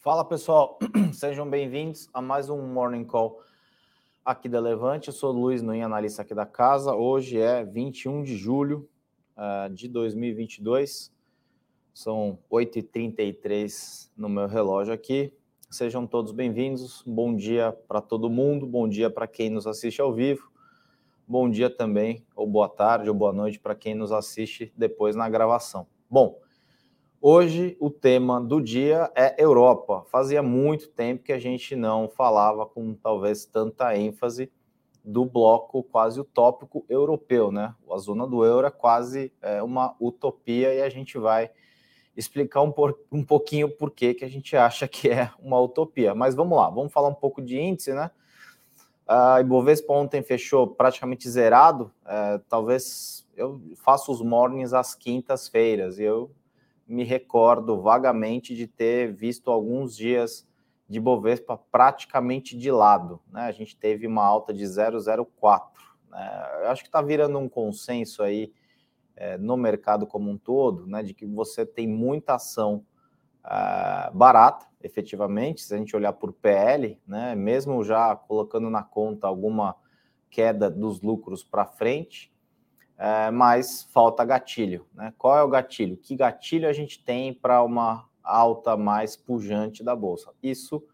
Fala pessoal, sejam bem-vindos a mais um Morning Call aqui da Levante. Eu sou Luiz Nuin, analista aqui da casa. Hoje é 21 de julho uh, de 2022, são 8h33 no meu relógio aqui. Sejam todos bem-vindos. Bom dia para todo mundo, bom dia para quem nos assiste ao vivo. Bom dia também, ou boa tarde, ou boa noite para quem nos assiste depois na gravação. Bom, Hoje o tema do dia é Europa. Fazia muito tempo que a gente não falava com talvez tanta ênfase do bloco quase utópico europeu, né? A zona do euro é quase é, uma utopia e a gente vai explicar um, por, um pouquinho por que, a gente acha que é uma utopia. Mas vamos lá, vamos falar um pouco de índice, né? A Ibovespa ontem fechou praticamente zerado. É, talvez eu faço os mornings às quintas-feiras e eu me recordo vagamente de ter visto alguns dias de Bovespa praticamente de lado. Né? A gente teve uma alta de 0,04. Né? Eu acho que está virando um consenso aí é, no mercado como um todo, né, de que você tem muita ação uh, barata, efetivamente, se a gente olhar por PL, né, mesmo já colocando na conta alguma queda dos lucros para frente, é, mas falta gatilho. Né? Qual é o gatilho? Que gatilho a gente tem para uma alta mais pujante da bolsa? Isso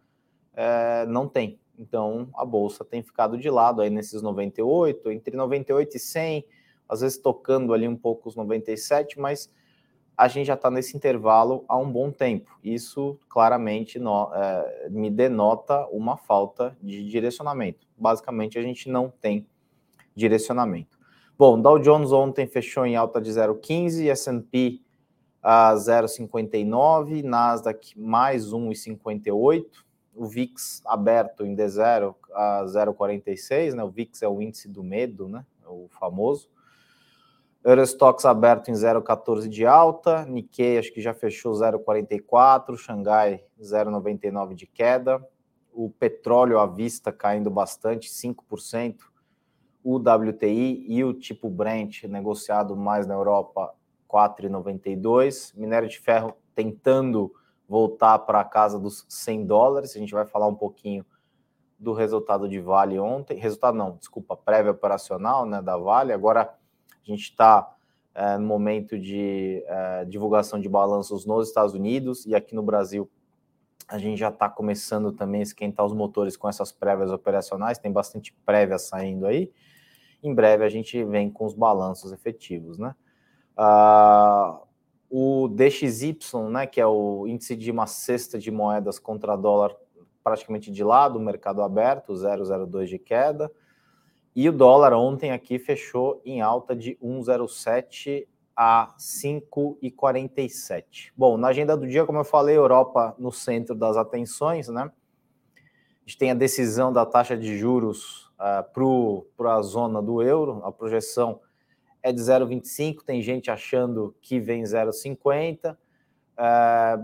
é, não tem. Então a bolsa tem ficado de lado aí nesses 98, entre 98 e 100, às vezes tocando ali um pouco os 97, mas a gente já está nesse intervalo há um bom tempo. Isso claramente no, é, me denota uma falta de direcionamento. Basicamente, a gente não tem direcionamento. Bom, Dow Jones ontem fechou em alta de 0,15, S&P a 0,59, Nasdaq mais 1,58, o VIX aberto em D0 a 0,46, né? O VIX é o índice do medo, né? O famoso. Eurostox aberto em 0,14 de alta, Nikkei acho que já fechou 0,44, Xangai 0,99 de queda, o petróleo à vista caindo bastante, 5%, o WTI e o tipo Brent negociado mais na Europa 4,92. Minério de ferro tentando voltar para a casa dos 100 dólares. A gente vai falar um pouquinho do resultado de Vale ontem. Resultado não, desculpa, prévia operacional né, da Vale. Agora a gente está é, no momento de é, divulgação de balanços nos Estados Unidos e aqui no Brasil a gente já está começando também a esquentar os motores com essas prévias operacionais. Tem bastante prévia saindo aí em breve a gente vem com os balanços efetivos, né? Uh, o DXY, né, que é o índice de uma cesta de moedas contra dólar praticamente de lado, mercado aberto, 0,02 de queda. E o dólar ontem aqui fechou em alta de 1,07 a 5,47. Bom, na agenda do dia, como eu falei, Europa no centro das atenções, né? A gente tem a decisão da taxa de juros uh, para a zona do euro. A projeção é de 0,25, tem gente achando que vem 0,50, uh,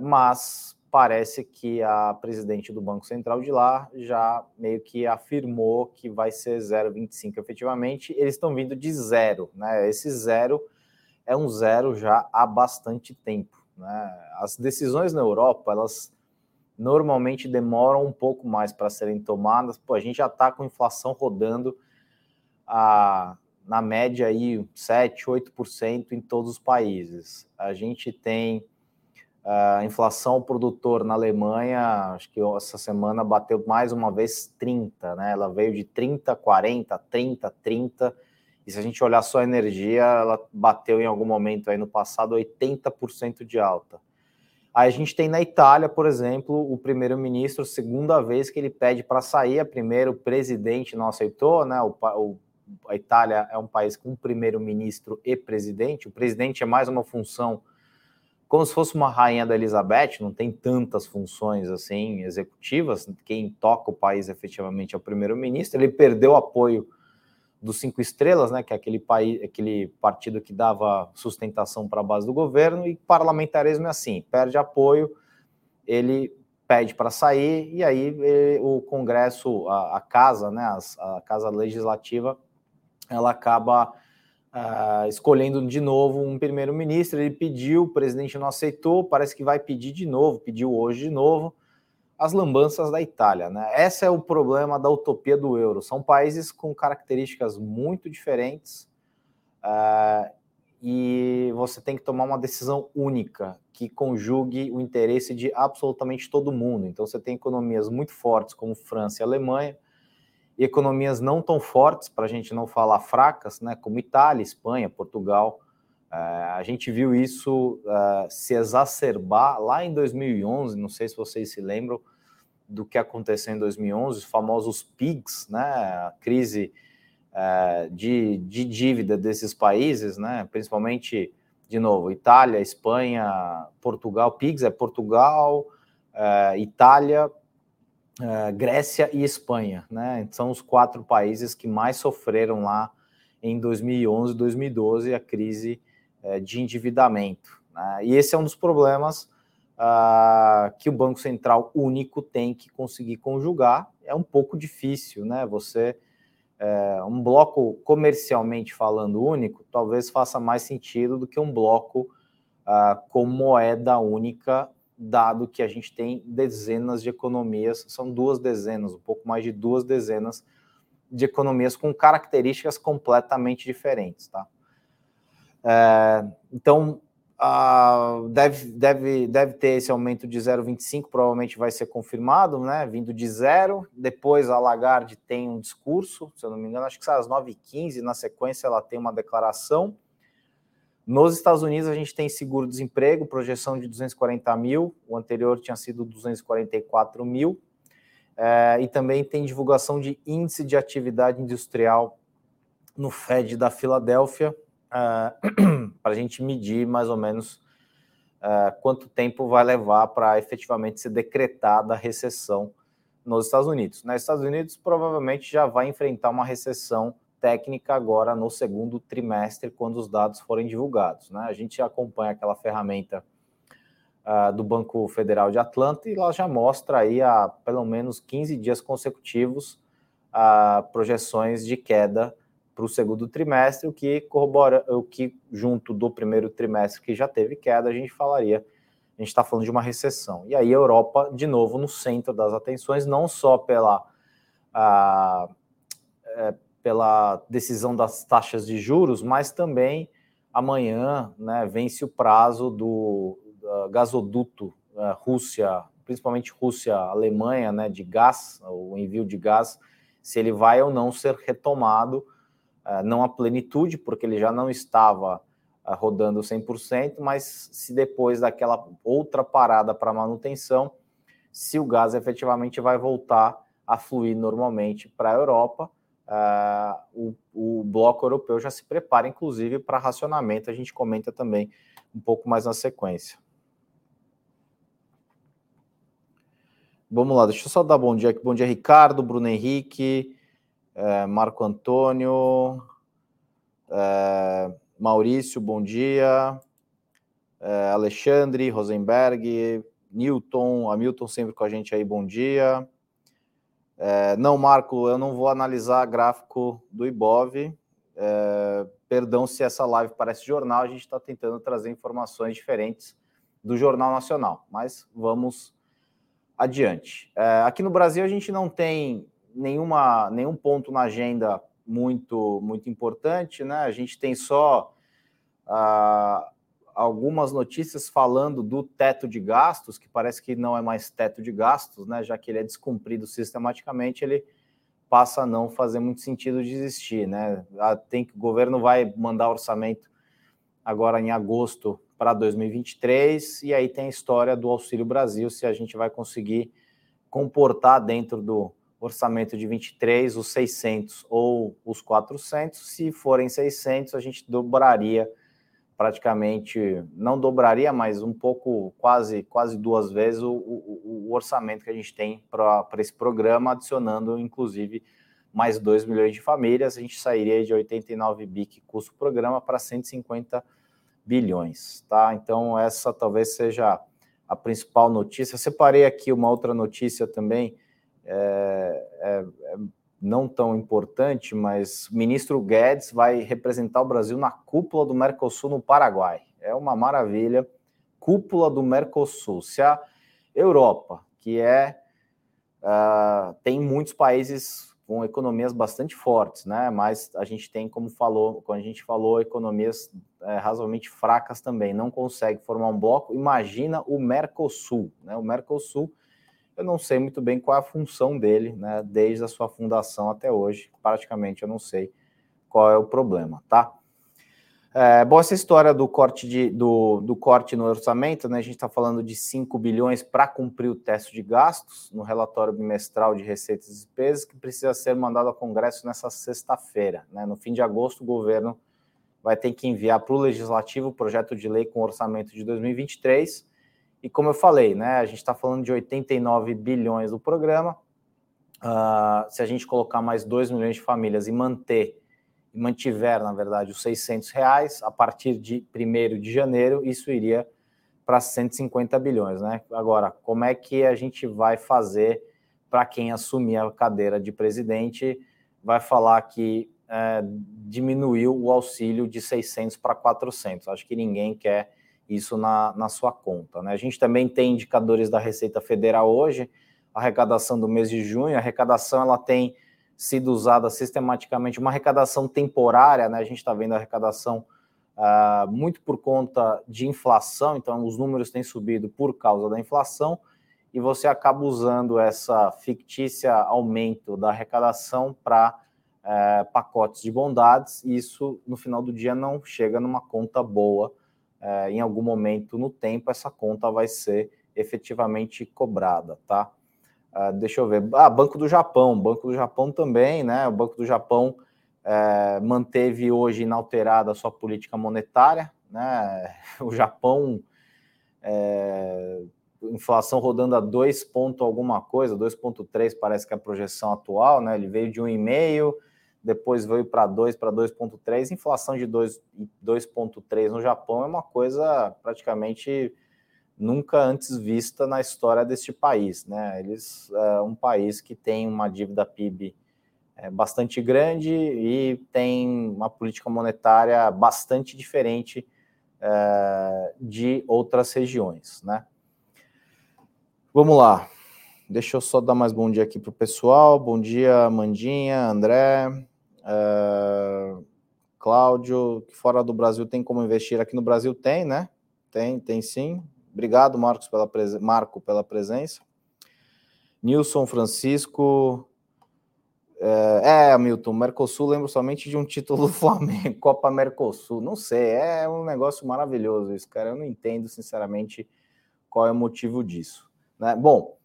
mas parece que a presidente do Banco Central de lá já meio que afirmou que vai ser 0,25 efetivamente. Eles estão vindo de zero, né? Esse zero é um zero já há bastante tempo. Né? As decisões na Europa, elas normalmente demoram um pouco mais para serem tomadas. Pô, a gente já está com inflação rodando a, na média aí 7, 8% em todos os países. A gente tem a inflação produtor na Alemanha, acho que essa semana bateu mais uma vez 30, né? Ela veio de 30, 40, 30, 30. E se a gente olhar só a energia, ela bateu em algum momento aí no passado 80% de alta. Aí a gente tem na Itália, por exemplo, o primeiro-ministro, segunda vez que ele pede para sair, a primeiro o presidente não aceitou, né? O, o, a Itália é um país com primeiro-ministro e presidente. O presidente é mais uma função como se fosse uma rainha da Elizabeth, não tem tantas funções assim executivas. Quem toca o país efetivamente é o primeiro-ministro. Ele perdeu apoio dos cinco estrelas, né, que é aquele país, aquele partido que dava sustentação para a base do governo, e parlamentarismo é assim, perde apoio, ele pede para sair, e aí ele, o Congresso, a, a casa, né, a, a, casa legislativa, ela acaba uh, escolhendo de novo um primeiro-ministro, ele pediu, o presidente não aceitou, parece que vai pedir de novo, pediu hoje de novo, as lambanças da Itália. Né? Esse é o problema da utopia do euro. São países com características muito diferentes uh, e você tem que tomar uma decisão única que conjugue o interesse de absolutamente todo mundo. Então você tem economias muito fortes como França e Alemanha e economias não tão fortes, para a gente não falar fracas, né, como Itália, Espanha, Portugal. Uh, a gente viu isso uh, se exacerbar lá em 2011, não sei se vocês se lembram, do que aconteceu em 2011, os famosos PIGs, né, a crise é, de, de dívida desses países, né, principalmente, de novo, Itália, Espanha, Portugal, PIGs é Portugal, é, Itália, é, Grécia e Espanha, né, são os quatro países que mais sofreram lá em 2011 2012 a crise é, de endividamento. Né, e esse é um dos problemas uh, que o Banco Central único tem que conseguir conjugar. É um pouco difícil, né? Você, é, um bloco comercialmente falando único, talvez faça mais sentido do que um bloco uh, com moeda única, dado que a gente tem dezenas de economias, são duas dezenas, um pouco mais de duas dezenas de economias com características completamente diferentes, tá? É, então, deve, deve, deve ter esse aumento de 0,25, provavelmente vai ser confirmado, né? Vindo de zero. Depois a Lagarde tem um discurso, se eu não me engano, acho que às 9h15. Na sequência, ela tem uma declaração. Nos Estados Unidos, a gente tem seguro-desemprego, projeção de 240 mil, o anterior tinha sido 244 mil. É, e também tem divulgação de índice de atividade industrial no Fed da Filadélfia, uh, para a gente medir mais ou menos uh, quanto tempo vai levar para efetivamente ser decretada a recessão nos Estados Unidos. Nos Estados Unidos, provavelmente já vai enfrentar uma recessão técnica agora no segundo trimestre, quando os dados forem divulgados. Né? A gente acompanha aquela ferramenta uh, do Banco Federal de Atlanta e ela já mostra aí há pelo menos 15 dias consecutivos uh, projeções de queda para o segundo trimestre, o que corrobora, o que junto do primeiro trimestre que já teve queda, a gente falaria, a gente está falando de uma recessão. E aí a Europa, de novo, no centro das atenções, não só pela, é, pela decisão das taxas de juros, mas também amanhã né, vence o prazo do gasoduto é, Rússia, principalmente Rússia-Alemanha, né, de gás, o envio de gás, se ele vai ou não ser retomado não a plenitude, porque ele já não estava rodando 100%, mas se depois daquela outra parada para manutenção, se o gás efetivamente vai voltar a fluir normalmente para a Europa, uh, o, o, bloco europeu já se prepara, inclusive, para racionamento. A gente comenta também um pouco mais na sequência. Vamos lá, deixa eu só dar bom dia aqui. Bom dia, Ricardo, Bruno Henrique, é, Marco Antônio, é, Maurício, bom dia, é, Alexandre, Rosenberg, Newton, Hamilton sempre com a gente aí, bom dia. Não, Marco, eu não vou analisar gráfico do Ibov. Perdão se essa live parece jornal, a gente está tentando trazer informações diferentes do Jornal Nacional, mas vamos adiante. Aqui no Brasil a gente não tem nenhuma, nenhum ponto na agenda muito, muito importante, né? A gente tem só ah, algumas notícias falando do teto de gastos, que parece que não é mais teto de gastos, né? Já que ele é descumprido sistematicamente, ele passa a não fazer muito sentido de existir, né? Ah, tem que o governo vai mandar orçamento agora em agosto para 2023 e aí tem a história do Auxílio Brasil, se a gente vai conseguir comportar dentro do orçamento de 23, os 600 ou os 400. Se forem 600, a gente dobraria praticamente, não dobraria, mas um pouco, quase, quase duas vezes o, o, o orçamento que a gente tem para esse programa, adicionando inclusive mais 2 milhões de famílias, a gente sairia de 89 bi que custa o programa para 150 bilhões, tá? Então essa talvez seja a principal notícia. Eu separei aqui uma outra notícia também, é, é, é, não tão importante, mas o ministro Guedes vai representar o Brasil na cúpula do Mercosul no Paraguai. É uma maravilha. Cúpula do Mercosul. Se a Europa, que é uh, tem muitos países com economias bastante fortes, né? Mas a gente tem, como falou, quando a gente falou, economias é, razoavelmente fracas também, não consegue formar um bloco. Imagina o Mercosul, né? O Mercosul, eu não sei muito bem qual é a função dele, né? Desde a sua fundação até hoje, praticamente eu não sei qual é o problema, tá? É, bom, essa história do corte, de, do, do corte no orçamento, né? A gente está falando de 5 bilhões para cumprir o teste de gastos no relatório bimestral de receitas e despesas, que precisa ser mandado ao Congresso nessa sexta-feira. Né? No fim de agosto, o governo vai ter que enviar para o Legislativo o projeto de lei com orçamento de 2023. E como eu falei, né? A gente está falando de 89 bilhões do programa. Uh, se a gente colocar mais 2 milhões de famílias e manter mantiver, na verdade, os 600 reais, a partir de 1 de janeiro, isso iria para 150 bilhões. Né? Agora, como é que a gente vai fazer para quem assumir a cadeira de presidente? Vai falar que é, diminuiu o auxílio de 600 para 400. Acho que ninguém quer isso na, na sua conta. Né? A gente também tem indicadores da Receita Federal hoje, arrecadação do mês de junho, a arrecadação ela tem sido usada sistematicamente, uma arrecadação temporária, né? A gente está vendo a arrecadação uh, muito por conta de inflação, então os números têm subido por causa da inflação, e você acaba usando essa fictícia aumento da arrecadação para uh, pacotes de bondades, e isso no final do dia não chega numa conta boa. Uh, em algum momento no tempo, essa conta vai ser efetivamente cobrada, tá? Uh, deixa eu ver. Ah, Banco do Japão. Banco do Japão também, né? O Banco do Japão é, manteve hoje inalterada a sua política monetária, né? O Japão, é, inflação rodando a 2 ponto alguma coisa, 2,3 parece que é a projeção atual, né? Ele veio de 1,5, depois veio para 2, para 2,3. Inflação de 2,3 no Japão é uma coisa praticamente nunca antes vista na história deste país. Né? Eles é um país que tem uma dívida PIB é, bastante grande e tem uma política monetária bastante diferente é, de outras regiões. Né? Vamos lá. Deixa eu só dar mais bom dia aqui para o pessoal. Bom dia, Mandinha, André, é, Cláudio. Fora do Brasil tem como investir? Aqui no Brasil tem, né? Tem, tem sim. Obrigado, Marcos, pela presen... Marco, pela presença. Nilson Francisco. É, é, Hamilton, Mercosul lembro somente de um título do Flamengo, Copa Mercosul. Não sei, é um negócio maravilhoso isso, cara. Eu não entendo, sinceramente, qual é o motivo disso. Né? Bom,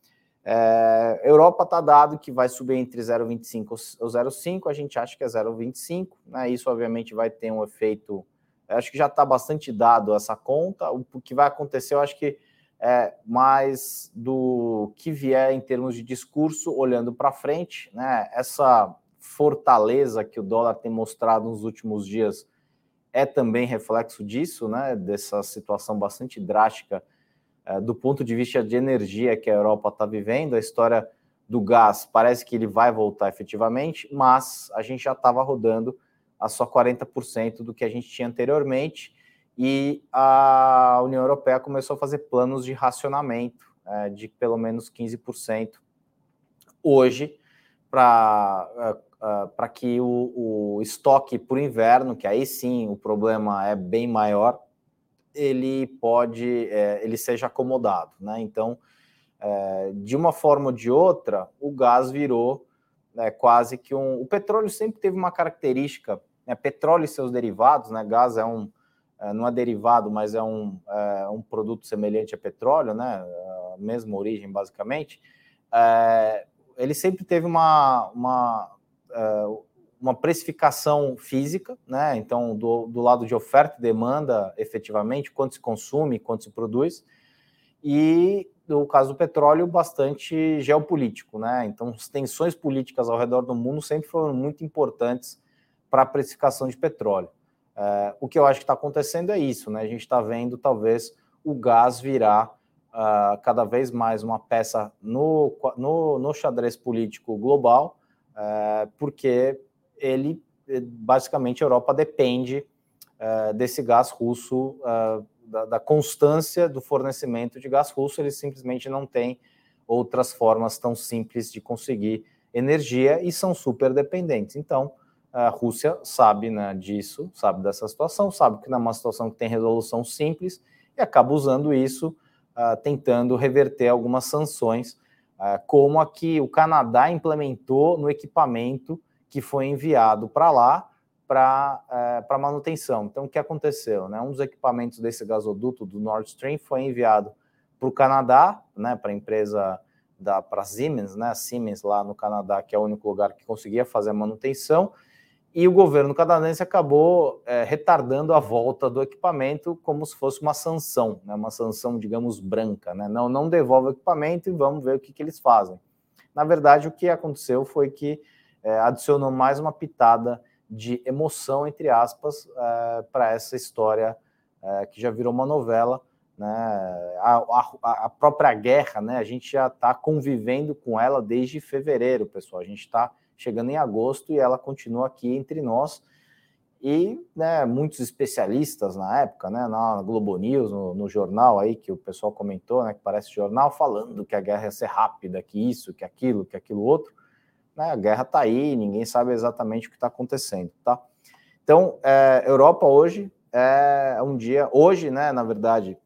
é, Europa está dado que vai subir entre 0,25 ou 0,5, a gente acha que é 0,25, né? Isso, obviamente, vai ter um efeito acho que já está bastante dado essa conta. O que vai acontecer, eu acho que é mais do que vier em termos de discurso, olhando para frente, né? Essa fortaleza que o dólar tem mostrado nos últimos dias é também reflexo disso, né? Dessa situação bastante drástica do ponto de vista de energia que a Europa está vivendo. A história do gás parece que ele vai voltar efetivamente, mas a gente já estava rodando a só 40% do que a gente tinha anteriormente, e a União Europeia começou a fazer planos de racionamento é, de pelo menos 15% hoje, para uh, uh, que o, o estoque para o inverno, que aí sim o problema é bem maior, ele pode, é, ele seja acomodado, né? Então, é, de uma forma ou de outra, o gás virou é quase que um. O petróleo sempre teve uma característica, né, petróleo e seus derivados, né? Gás é um, é, não é derivado, mas é um, é um produto semelhante a petróleo, né? A mesma origem, basicamente. É, ele sempre teve uma, uma, é, uma precificação física, né? Então, do, do lado de oferta e demanda, efetivamente, quanto se consome, quanto se produz. E no caso do petróleo, bastante geopolítico, né? Então, as tensões políticas ao redor do mundo sempre foram muito importantes para a precificação de petróleo. É, o que eu acho que está acontecendo é isso, né? A gente está vendo talvez o gás virar uh, cada vez mais uma peça no, no, no xadrez político global, uh, porque ele basicamente a Europa depende uh, desse gás russo da, da, constância do fornecimento de gás russo, eles simplesmente não têm outras formas tão simples de conseguir energia e são super dependentes. Então, a Rússia sabe né, disso, sabe dessa situação, sabe que não é uma situação que tem resolução simples e acaba usando isso, uh, tentando reverter algumas sanções, uh, como a que o Canadá implementou no equipamento que foi enviado para lá para uh, manutenção. Então, o que aconteceu? Né? Um dos equipamentos desse gasoduto do Nord Stream foi enviado para o Canadá, né, para a empresa da para Siemens, né, Siemens lá no Canadá, que é o único lugar que conseguia fazer a manutenção, e o governo canadense acabou é, retardando a volta do equipamento como se fosse uma sanção, né, uma sanção, digamos, branca, né, não, não devolve o equipamento e vamos ver o que, que eles fazem. Na verdade, o que aconteceu foi que é, adicionou mais uma pitada de emoção, entre aspas, é, para essa história é, que já virou uma novela, né? A, a, a, própria guerra, né? A gente já está convivendo com ela desde fevereiro, pessoal. A gente está chegando em agosto e ela continua aqui entre nós. E né, muitos especialistas na época, né, na Globo News, no, no, jornal aí que o pessoal comentou, né, que parece jornal, falando que a guerra ia ser rápida, que isso, que aquilo, que aquilo outro. Né, a guerra está aí, ninguém sabe exatamente o que está acontecendo, tá? Então, é, Europa hoje é um dia, hoje, né, na verdade,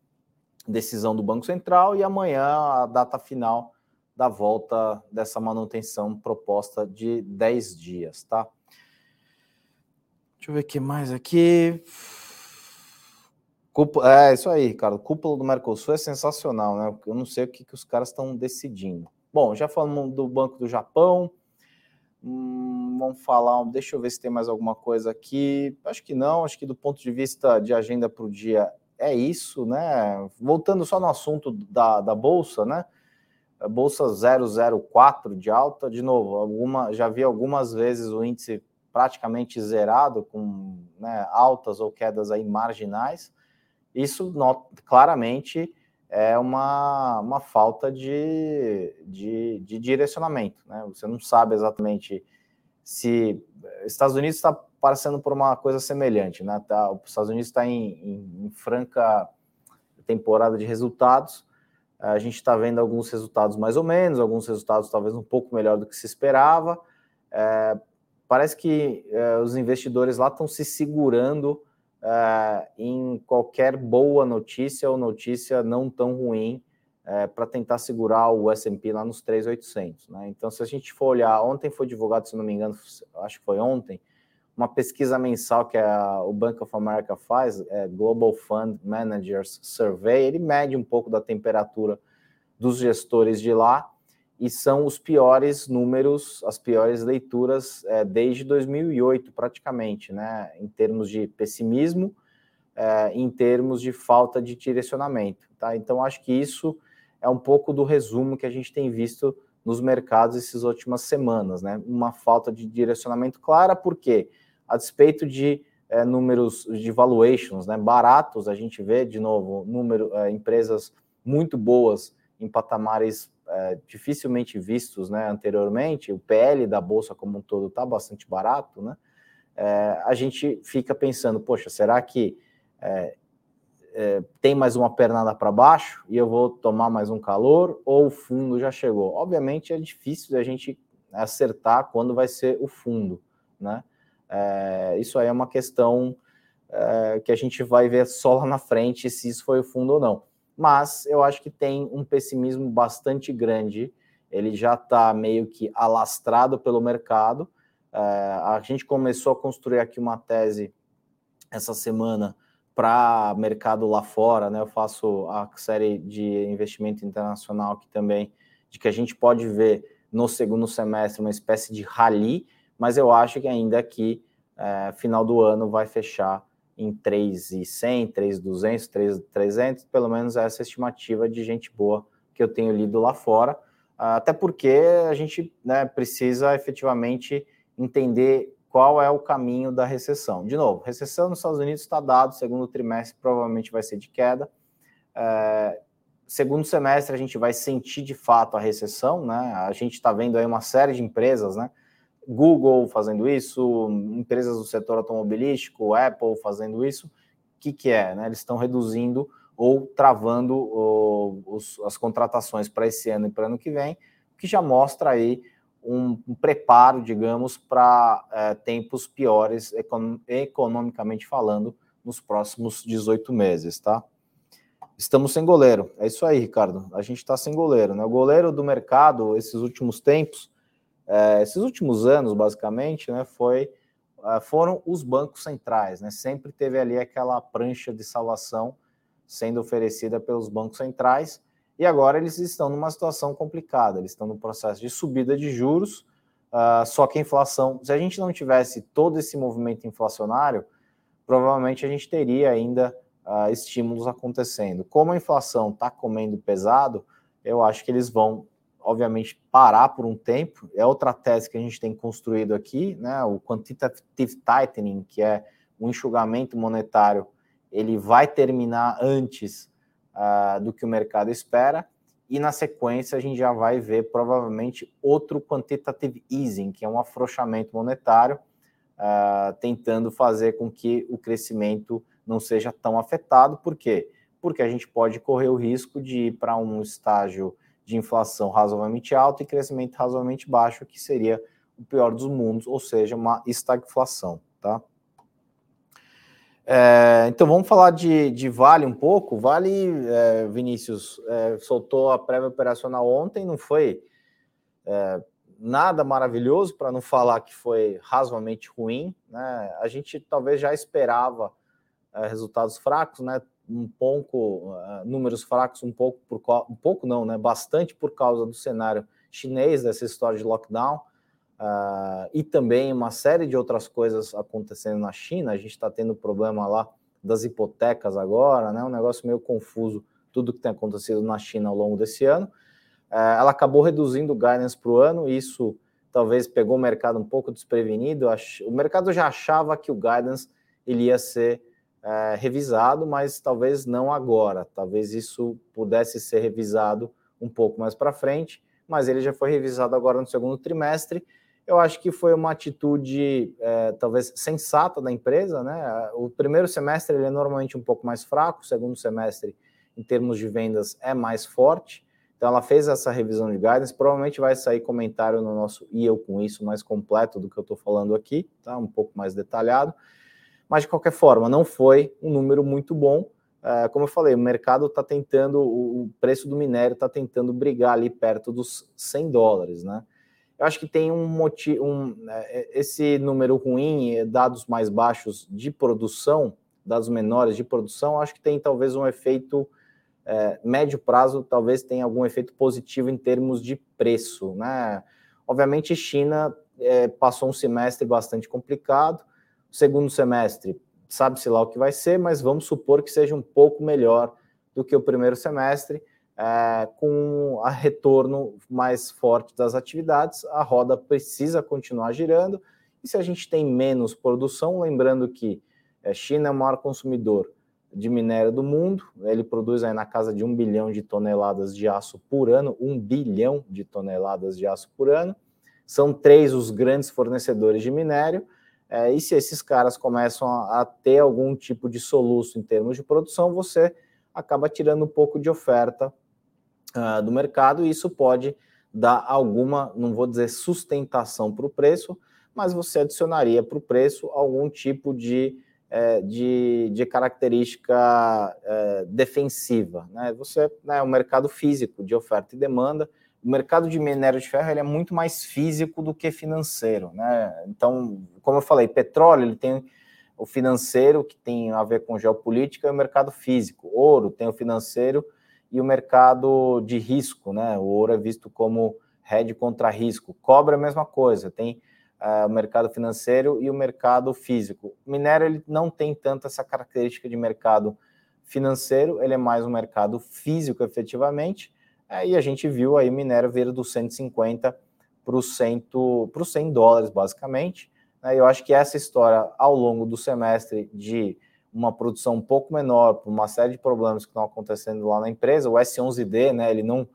decisão do Banco Central e amanhã a data final da volta dessa manutenção proposta de 10 dias, tá? Deixa eu ver o que mais aqui. É isso aí, cara. Cúpula do Mercosul é sensacional, né? Eu não sei o que, que os caras estão decidindo. Bom, já falamos do Banco do Japão. Hum, vamos falar. Deixa eu ver se tem mais alguma coisa aqui. Acho que não. Acho que do ponto de vista de agenda para o dia é isso, né? Voltando só no assunto da, da bolsa, né? A bolsa 004 de alta, de novo, alguma, já vi algumas vezes o índice praticamente zerado, com né, altas ou quedas aí marginais. Isso not, claramente é uma, uma falta de, de, de direcionamento. Né? Você não sabe exatamente se Estados Unidos está passando por uma coisa semelhante, né? Tá, os Estados Unidos está em, em, em, franca temporada de resultados. A gente está vendo alguns resultados mais ou menos, alguns resultados talvez um pouco melhor do que se esperava. É, parece que é, os investidores lá estão se segurando é, em qualquer boa notícia ou notícia não tão ruim é, para tentar segurar o S&P lá nos 3.800. Né? Então, se a gente for olhar, ontem foi divulgado, se não me engano, acho que foi ontem, uma pesquisa mensal que a, o Bank of America faz, é Global Fund Managers Survey, ele mede um pouco da temperatura dos gestores de lá e são os piores números, as piores leituras é, desde 2008, praticamente, né, em termos de pessimismo, é, em termos de falta de direcionamento. Tá? Então, acho que isso é um pouco do resumo que a gente tem visto nos mercados essas últimas semanas, né? Uma falta de direcionamento clara, por quê? a despeito de é, números de valuations né, baratos, a gente vê, de novo, número, é, empresas muito boas em patamares é, dificilmente vistos né, anteriormente, o PL da Bolsa como um todo está bastante barato, né? É, a gente fica pensando, poxa, será que é, é, tem mais uma pernada para baixo e eu vou tomar mais um calor ou o fundo já chegou? Obviamente é difícil a gente acertar quando vai ser o fundo, né? É, isso aí é uma questão é, que a gente vai ver só lá na frente se isso foi o fundo ou não. Mas eu acho que tem um pessimismo bastante grande. Ele já está meio que alastrado pelo mercado. É, a gente começou a construir aqui uma tese essa semana para mercado lá fora, né? Eu faço a série de investimento internacional aqui também, de que a gente pode ver no segundo semestre uma espécie de rally mas eu acho que ainda aqui, é, final do ano, vai fechar em 3,100, 3,200, 3,300, pelo menos essa estimativa de gente boa que eu tenho lido lá fora, até porque a gente né, precisa efetivamente entender qual é o caminho da recessão. De novo, recessão nos Estados Unidos está dado, segundo trimestre provavelmente vai ser de queda. É, segundo semestre a gente vai sentir de fato a recessão, né? A gente está vendo aí uma série de empresas, né? Google fazendo isso, empresas do setor automobilístico, Apple fazendo isso, o que, que é? Né? Eles estão reduzindo ou travando o, os, as contratações para esse ano e para ano que vem, que já mostra aí um, um preparo, digamos, para é, tempos piores econ economicamente falando nos próximos 18 meses, tá? Estamos sem goleiro. É isso aí, Ricardo. A gente está sem goleiro, né? O goleiro do mercado, esses últimos tempos, é, esses últimos anos, basicamente, né, foi, é, foram os bancos centrais, né? Sempre teve ali aquela prancha de salvação sendo oferecida pelos bancos centrais, e agora eles estão numa situação complicada, eles estão no processo de subida de juros, uh, só que a inflação, se a gente não tivesse todo esse movimento inflacionário, provavelmente a gente teria ainda uh, estímulos acontecendo. Como a inflação está comendo pesado, eu acho que eles vão, obviamente, parar por um tempo. É outra tese que a gente tem construído aqui, né? O quantitative tightening, que é o enxugamento monetário ele vai terminar antes uh, do que o mercado espera, e na sequência a gente já vai ver provavelmente outro quantitative easing, que é um afrouxamento monetário, uh, tentando fazer com que o crescimento não seja tão afetado. Por quê? Porque a gente pode correr o risco de ir para um estágio de inflação razoavelmente alto e crescimento razoavelmente baixo, que seria o pior dos mundos, ou seja, uma estagflação, tá? É, então vamos falar de, de Vale um pouco. Vale, é, Vinícius, é, soltou a prévia operacional ontem, não foi é, nada maravilhoso, para não falar que foi razoavelmente ruim. Né? A gente talvez já esperava é, resultados fracos, né? Um pouco, é, números fracos, um pouco, por, um pouco não, né? bastante por causa do cenário chinês, dessa história de lockdown. Uh, e também uma série de outras coisas acontecendo na China. A gente está tendo problema lá das hipotecas agora, né? Um negócio meio confuso, tudo que tem acontecido na China ao longo desse ano. Uh, ela acabou reduzindo o guidance para o ano, isso talvez pegou o mercado um pouco desprevenido. O mercado já achava que o guidance ele ia ser uh, revisado, mas talvez não agora. Talvez isso pudesse ser revisado um pouco mais para frente, mas ele já foi revisado agora no segundo trimestre eu acho que foi uma atitude é, talvez sensata da empresa, né? O primeiro semestre ele é normalmente um pouco mais fraco, o segundo semestre, em termos de vendas, é mais forte. Então ela fez essa revisão de guidance, provavelmente vai sair comentário no nosso e eu com isso mais completo do que eu estou falando aqui, tá? Um pouco mais detalhado. Mas de qualquer forma, não foi um número muito bom. É, como eu falei, o mercado está tentando, o preço do minério está tentando brigar ali perto dos 100 dólares, né? Eu acho que tem um motivo, um, é, esse número ruim, dados mais baixos de produção, dados menores de produção, acho que tem talvez um efeito é, médio prazo, talvez tenha algum efeito positivo em termos de preço, né? Obviamente, China é, passou um semestre bastante complicado, segundo semestre sabe-se lá o que vai ser, mas vamos supor que seja um pouco melhor do que o primeiro semestre é, com a retorno mais forte das atividades, a roda precisa continuar girando. E se a gente tem menos produção, lembrando que a é, China é o maior consumidor de minério do mundo, ele produz aí na casa de um bilhão de toneladas de aço por ano, um bilhão de toneladas de aço por ano. São três os grandes fornecedores de minério. É, e se esses caras começam a, a ter algum tipo de soluço em termos de produção, você acaba tirando um pouco de oferta uh, do mercado, e isso pode dar alguma, não vou dizer sustentação para o preço, mas você adicionaria para o preço algum tipo de, é, de, de, característica é, defensiva. Né? Você né, o mercado físico de oferta e demanda. O mercado de minério de ferro ele é muito mais físico do que financeiro. Né? Então, como eu falei, petróleo ele tem o financeiro que tem a ver com geopolítica e o mercado físico. Ouro tem o financeiro e o mercado de risco, né? O ouro é visto como hedge contra risco. Cobre é a mesma coisa, tem uh, o mercado financeiro e o mercado físico. O minério ele não tem tanto essa característica de mercado financeiro, ele é mais um mercado físico, efetivamente. Uh, e a gente viu aí o minério vir dos 150 para os 100, 100 dólares, basicamente. Uh, eu acho que essa história, ao longo do semestre, de uma produção um pouco menor, por uma série de problemas que estão acontecendo lá na empresa. O S11D, né, ele não.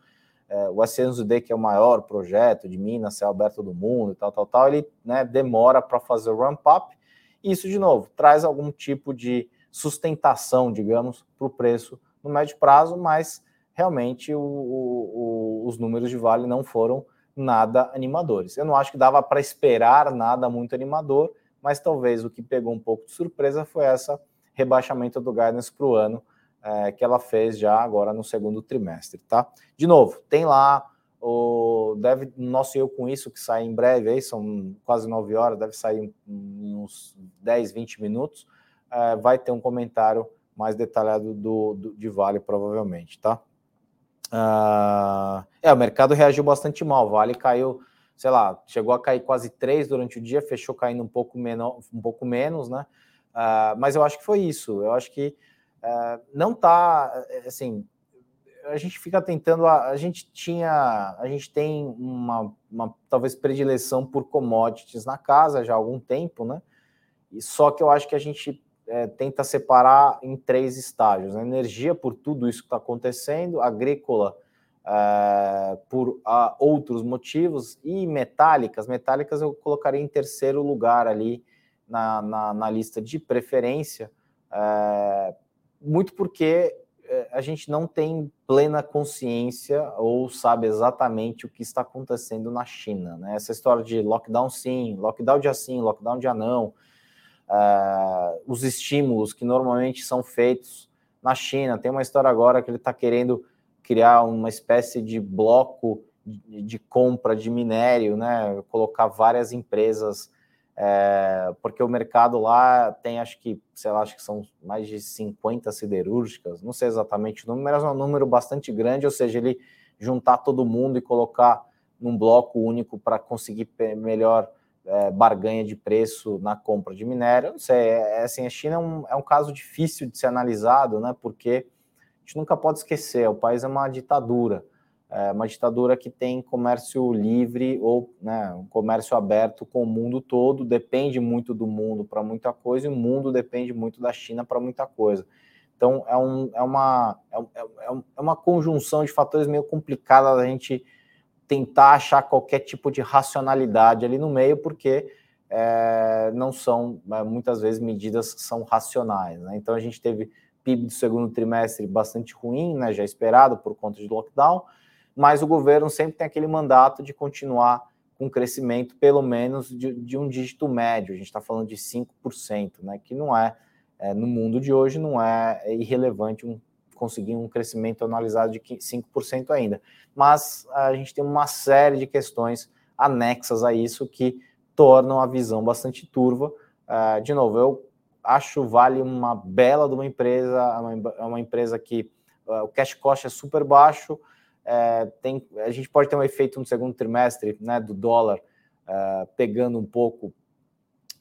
É, o S11D, que é o maior projeto de Minas, céu aberto do mundo e tal, tal, tal, ele né, demora para fazer o ramp-up. Isso, de novo, traz algum tipo de sustentação, digamos, para o preço no médio prazo, mas realmente o, o, os números de Vale não foram nada animadores. Eu não acho que dava para esperar nada muito animador, mas talvez o que pegou um pouco de surpresa foi essa rebaixamento do guidance para o ano é, que ela fez já agora no segundo trimestre, tá? De novo, tem lá o deve nosso eu com isso que sai em breve aí são quase nove horas, deve sair em uns 10, 20 minutos. É, vai ter um comentário mais detalhado do, do de Vale, provavelmente, tá? Uh, é, o mercado reagiu bastante mal. Vale caiu, sei lá, chegou a cair quase 3 durante o dia, fechou caindo um pouco, menor, um pouco menos, né? Uh, mas eu acho que foi isso. Eu acho que uh, não tá assim. A gente fica tentando. A, a, gente tinha, a gente tem uma, uma talvez predileção por commodities na casa já há algum tempo, né? E só que eu acho que a gente é, tenta separar em três estágios: né? energia por tudo isso que está acontecendo, agrícola é, por a, outros motivos e metálicas. Metálicas eu colocaria em terceiro lugar ali na, na, na lista de preferência, é, muito porque é, a gente não tem plena consciência ou sabe exatamente o que está acontecendo na China. Né? Essa história de lockdown sim, lockdown dia sim, lockdown dia não uh, os estímulos que normalmente são feitos na China. Tem uma história agora que ele está querendo criar uma espécie de bloco de, de, compra de minério, né? Colocar várias empresas, é, porque o mercado lá tem, acho que, sei lá, acho que são mais de 50 siderúrgicas, não sei exatamente o número, mas é um número bastante grande, ou seja, ele juntar todo mundo e colocar num bloco único para conseguir melhor é, barganha de preço na compra de minério. Não sei, é, é, assim, a China é um, é um caso difícil de ser analisado, né? Porque a gente nunca pode esquecer, o país é uma ditadura, é uma ditadura que tem comércio livre ou né, um comércio aberto com o mundo todo, depende muito do mundo para muita coisa, e o mundo depende muito da China para muita coisa. Então é, um, é, uma, é, é, é uma conjunção de fatores meio complicada da gente tentar achar qualquer tipo de racionalidade ali no meio, porque é, não são, é, muitas vezes, medidas que são racionais. Né? Então, a gente teve PIB do segundo trimestre bastante ruim, né, já esperado por conta de lockdown, mas o governo sempre tem aquele mandato de continuar com crescimento, pelo menos, de, de um dígito médio. A gente está falando de 5%, né, que não é, é, no mundo de hoje, não é irrelevante um conseguir um crescimento anualizado de 5% ainda. Mas a gente tem uma série de questões anexas a isso que tornam a visão bastante turva. Uh, de novo, eu acho Vale uma bela de uma empresa, é uma empresa que uh, o cash cost é super baixo, uh, tem, a gente pode ter um efeito no segundo trimestre né, do dólar eh, pegando um pouco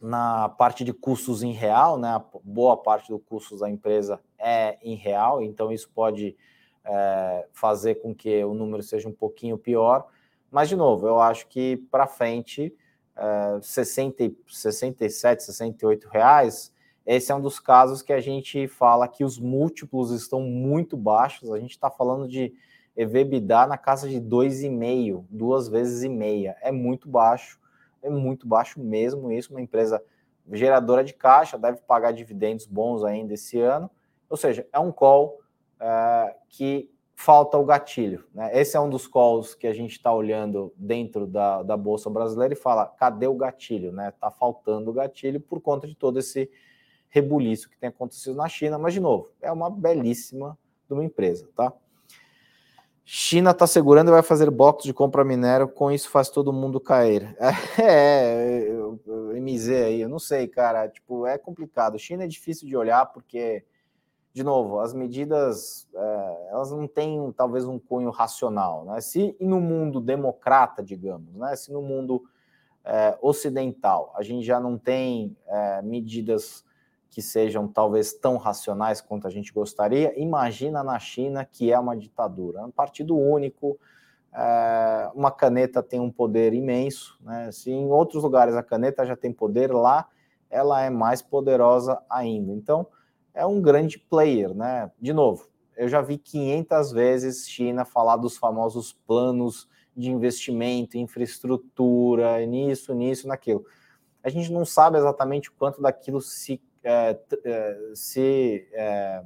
na parte de custos em real, né? Boa parte dos custos da empresa é em real, então isso pode é, fazer com que o número seja um pouquinho pior. Mas, de novo, eu acho que para frente, é, 60, 67, 68 reais, esse é um dos casos que a gente fala que os múltiplos estão muito baixos. A gente está falando de EVBDA na casa de 2,5, duas vezes e meia. É muito baixo é muito baixo mesmo isso, uma empresa geradora de caixa, deve pagar dividendos bons ainda esse ano, ou seja, é um call é, que falta o gatilho. Né? Esse é um dos calls que a gente está olhando dentro da, da Bolsa Brasileira e fala, cadê o gatilho? Está né? Tá faltando o gatilho por conta de todo esse rebuliço que tem acontecido na China, mas, de novo, é uma belíssima de uma empresa, tá? China está segurando e vai fazer box de compra minério, com isso faz todo mundo cair. É, é MZ aí, eu não sei, cara, tipo, é complicado. China é difícil de olhar porque, de novo, as medidas, é, elas não têm talvez um cunho racional, né? Se no mundo democrata, digamos, né? Se no mundo é, ocidental a gente já não tem é, medidas que sejam talvez tão racionais quanto a gente gostaria, imagina na China, que é uma ditadura. É um partido único, é, uma caneta tem um poder imenso. Né? Se em outros lugares a caneta já tem poder, lá ela é mais poderosa ainda. Então, é um grande player. Né? De novo, eu já vi 500 vezes China falar dos famosos planos de investimento, infraestrutura, nisso, nisso, naquilo. A gente não sabe exatamente quanto daquilo se é, é, se é,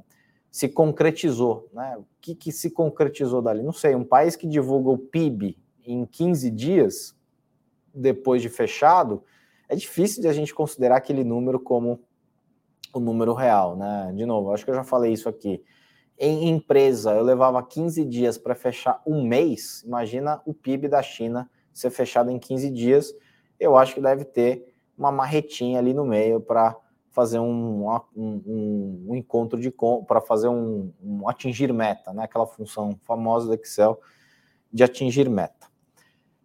se concretizou. Né? O que, que se concretizou dali? Não sei. Um país que divulga o PIB em 15 dias, depois de fechado, é difícil de a gente considerar aquele número como o número real. Né? De novo, acho que eu já falei isso aqui. Em empresa, eu levava 15 dias para fechar um mês. Imagina o PIB da China ser fechado em 15 dias. Eu acho que deve ter uma marretinha ali no meio para fazer um, um, um, um, encontro de para fazer um, um, atingir meta, né? Aquela função famosa do Excel de atingir meta.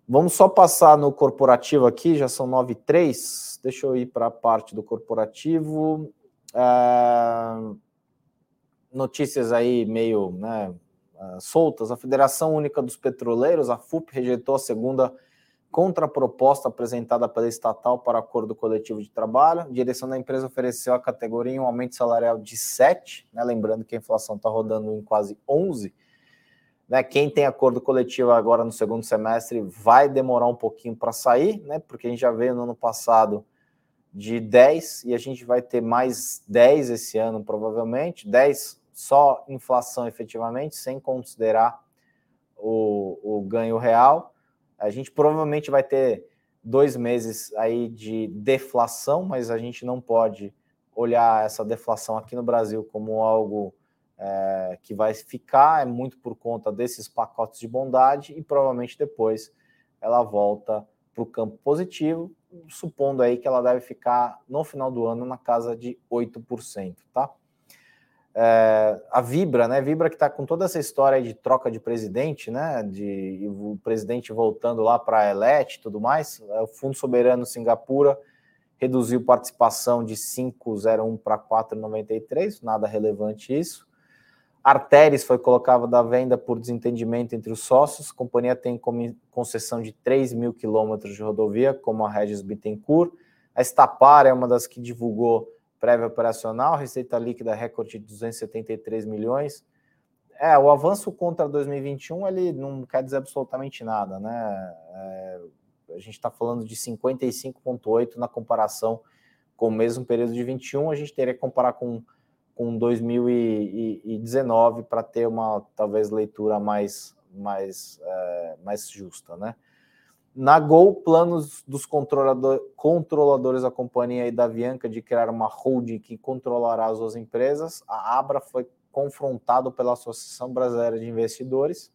Vamos só passar no corporativo aqui, já são 9 e 3. Deixa eu ir para a parte do corporativo. É notícias aí meio né, ah, soltas, a Federação Única dos Petroleiros, a FUP, rejeitou a segunda contraproposta apresentada pela estatal para acordo coletivo de trabalho. A direção da empresa ofereceu à categoria um aumento salarial de 7, né, lembrando que a inflação está rodando em quase 11. Né, quem tem acordo coletivo agora no segundo semestre vai demorar um pouquinho para sair, né, porque a gente já veio no ano passado de 10 e a gente vai ter mais 10 esse ano, provavelmente. 10 só inflação efetivamente, sem considerar o, o ganho real. A gente provavelmente vai ter dois meses aí de deflação, mas a gente não pode olhar essa deflação aqui no Brasil como algo é, que vai ficar, é muito por conta desses pacotes de bondade e provavelmente depois ela volta para o campo positivo, supondo aí que ela deve ficar no final do ano na casa de 8%, tá? é, a Vibra, né? Vibra que está com toda essa história de troca de presidente, né? De o presidente voltando lá para a Elet e tudo mais. É, o Fundo Soberano Singapura reduziu participação de 5,01 para 4,93, nada relevante isso. Arteres foi colocada da venda por desentendimento entre os sócios. A companhia tem concessão de 3 mil quilômetros de rodovia, como a Regis Bittencourt. A Estapar é uma das que divulgou prévia operacional, receita líquida recorde de 273 milhões. É, o avanço contra 2021 ele não quer dizer absolutamente nada, né? É, a gente está falando de 55,8 na comparação com o mesmo período de 21, a gente teria que comparar com, com 2019 para ter uma talvez leitura mais, mais, é, mais justa, né? Na Gol, planos dos controlador, controladores da companhia e da Avianca de criar uma holding que controlará as duas empresas. A Abra foi confrontado pela Associação Brasileira de Investidores.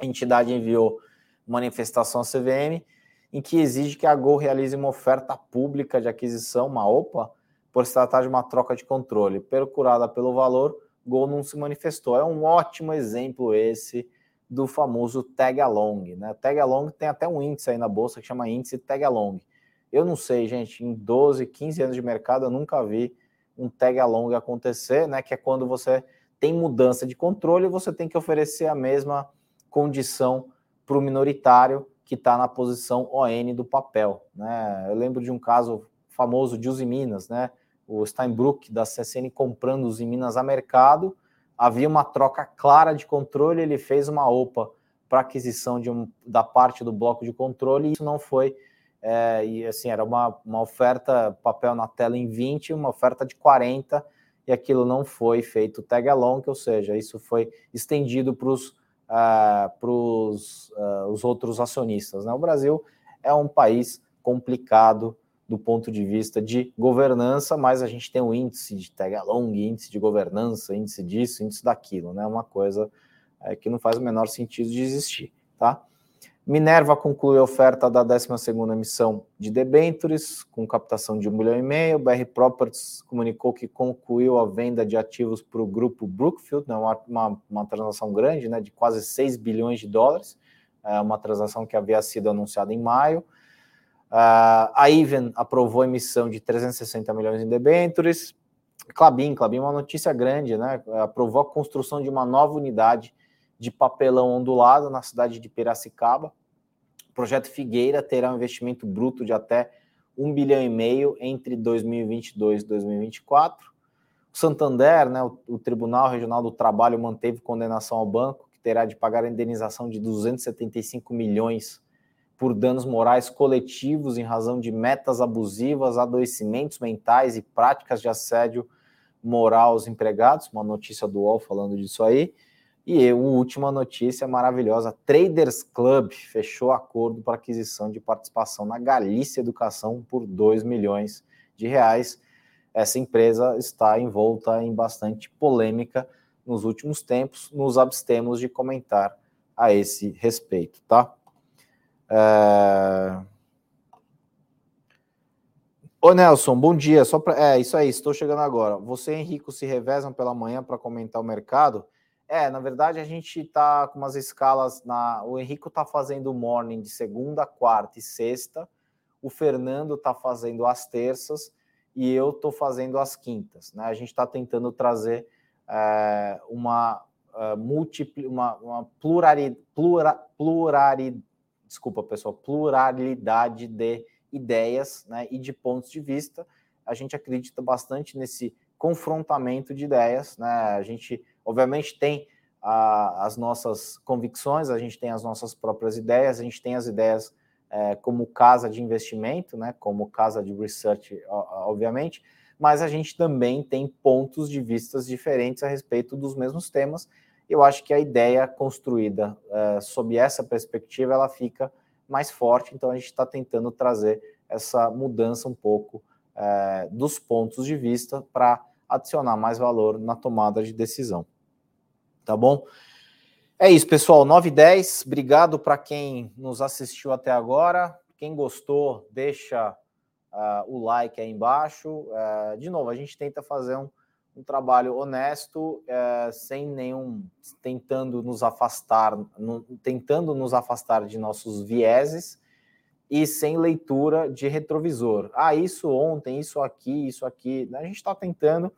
A entidade enviou manifestação à CVM em que exige que a Gol realize uma oferta pública de aquisição, uma OPA, por se tratar de uma troca de controle. Procurada pelo valor, Gol não se manifestou. É um ótimo exemplo esse do famoso tag along, né? Tag along tem até um índice aí na bolsa que chama índice tag along. Eu não sei, gente, em 12, 15 anos de mercado eu nunca vi um tag along acontecer, né, que é quando você tem mudança de controle você tem que oferecer a mesma condição para o minoritário que está na posição ON do papel, né? Eu lembro de um caso famoso de Usiminas, né? O Steinbrück da CSN comprando Usiminas a mercado, havia uma troca clara de controle, ele fez uma OPA para aquisição de um, da parte do bloco de controle, e isso não foi, é, e assim, era uma, uma oferta, papel na tela em 20, uma oferta de 40, e aquilo não foi feito tag along, ou seja, isso foi estendido para os uh, uh, os outros acionistas. Né? O Brasil é um país complicado do ponto de vista de governança, mas a gente tem o índice de tag along, índice de governança, índice disso, índice daquilo, né? Uma coisa é, que não faz o menor sentido de existir, tá? Minerva concluiu a oferta da 12ª emissão de debentures, com captação de um milhão e meio. BR Properties comunicou que concluiu a venda de ativos para o grupo Brookfield, né, uma, uma, uma, transação grande, né, de quase 6 bilhões de dólares, é uma transação que havia sido anunciada em maio. Uh, a Even aprovou a emissão de 360 milhões em debêntures. Clabin, Clabin, uma notícia grande, né? Aprovou a construção de uma nova unidade de papelão ondulado na cidade de Piracicaba. O projeto Figueira terá um investimento bruto de até 1 bilhão e meio entre 2022 e 2024. O Santander, né, o, o Tribunal Regional do Trabalho manteve condenação ao banco, que terá de pagar a indenização de 275 milhões por danos morais coletivos em razão de metas abusivas, adoecimentos mentais e práticas de assédio moral aos empregados, uma notícia do UOL falando disso aí. E a última notícia maravilhosa: Traders Club fechou acordo para aquisição de participação na Galícia Educação por 2 milhões de reais. Essa empresa está envolta em bastante polêmica nos últimos tempos. Nos abstemos de comentar a esse respeito, tá? É... Ô Nelson, bom dia. Só pra... É isso aí, estou chegando agora. Você e Henrico se revezam pela manhã para comentar o mercado? É, na verdade a gente está com umas escalas na. O Henrico está fazendo morning de segunda, quarta e sexta. O Fernando está fazendo as terças e eu estou fazendo as quintas. Né? A gente está tentando trazer é, uma, uh, múltipli, uma, uma plurari, plura, plurari, desculpa pessoal, pluralidade de ideias né, e de pontos de vista. A gente acredita bastante nesse confrontamento de ideias. Né? A gente, obviamente, tem a, as nossas convicções, a gente tem as nossas próprias ideias, a gente tem as ideias é, como casa de investimento, né, como casa de research, obviamente, mas a gente também tem pontos de vistas diferentes a respeito dos mesmos temas. Eu acho que a ideia construída é, sob essa perspectiva ela fica mais forte, então a gente está tentando trazer essa mudança um pouco é, dos pontos de vista para adicionar mais valor na tomada de decisão. Tá bom? É isso, pessoal. 9 e 10. Obrigado para quem nos assistiu até agora. Quem gostou, deixa uh, o like aí embaixo. Uh, de novo, a gente tenta fazer um, um trabalho honesto, uh, sem nenhum. tentando nos afastar, no, tentando nos afastar de nossos vieses e sem leitura de retrovisor. Ah, isso ontem, isso aqui, isso aqui. A gente está tentando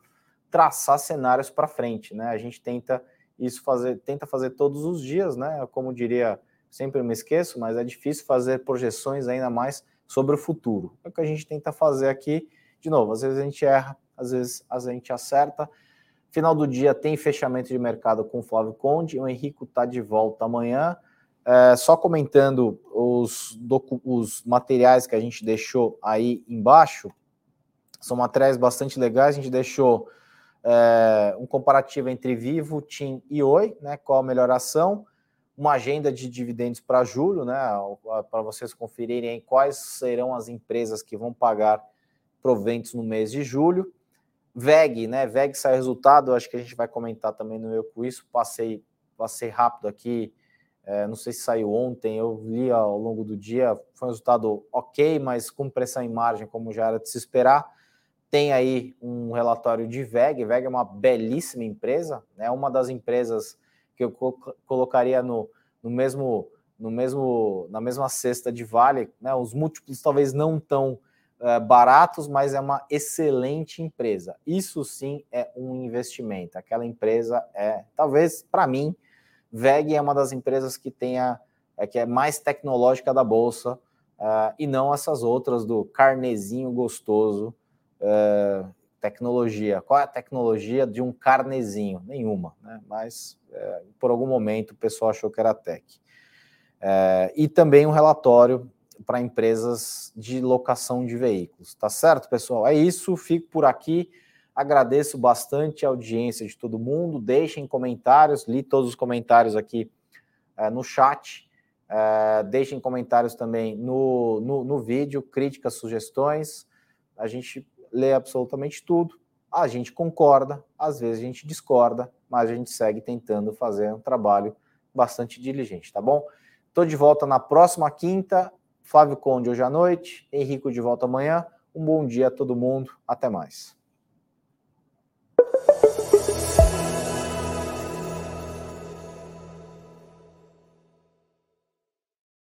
traçar cenários para frente, né? A gente tenta isso fazer, tenta fazer todos os dias, né? Como diria, sempre me esqueço, mas é difícil fazer projeções ainda mais sobre o futuro. É o que a gente tenta fazer aqui. De novo, às vezes a gente erra, às vezes a gente acerta. Final do dia tem fechamento de mercado com o Flávio Conde. O Henrico está de volta amanhã. É, só comentando os, os materiais que a gente deixou aí embaixo, são materiais bastante legais. A gente deixou é, um comparativo entre Vivo, TIM e Oi, né? Qual a melhor ação? Uma agenda de dividendos para julho, né? Para vocês conferirem quais serão as empresas que vão pagar proventos no mês de julho. VEG, né? VEG sai resultado, acho que a gente vai comentar também no meu com isso. Passei, passei rápido aqui é, não sei se saiu ontem, eu li ao longo do dia, foi um resultado ok, mas com pressão em margem, como já era de se esperar. Tem aí um relatório de VEG, VEG é uma belíssima empresa, é né? uma das empresas que eu colocaria no, no mesmo, no mesmo, na mesma cesta de Vale, né? os múltiplos talvez não tão baratos, mas é uma excelente empresa. Isso sim é um investimento. Aquela empresa é, talvez para mim, VEG é uma das empresas que tem a, é, que é mais tecnológica da bolsa uh, e não essas outras do carnezinho gostoso. Uh, tecnologia. Qual é a tecnologia de um carnezinho? Nenhuma, né? Mas uh, por algum momento o pessoal achou que era tech. e também um relatório para empresas de locação de veículos. Tá certo, pessoal? É isso, fico por aqui. Agradeço bastante a audiência de todo mundo. Deixem comentários, li todos os comentários aqui é, no chat. É, deixem comentários também no, no, no vídeo, críticas, sugestões. A gente lê absolutamente tudo. A gente concorda, às vezes a gente discorda, mas a gente segue tentando fazer um trabalho bastante diligente, tá bom? Estou de volta na próxima quinta. Flávio Conde hoje à noite, Henrico de volta amanhã. Um bom dia a todo mundo. Até mais.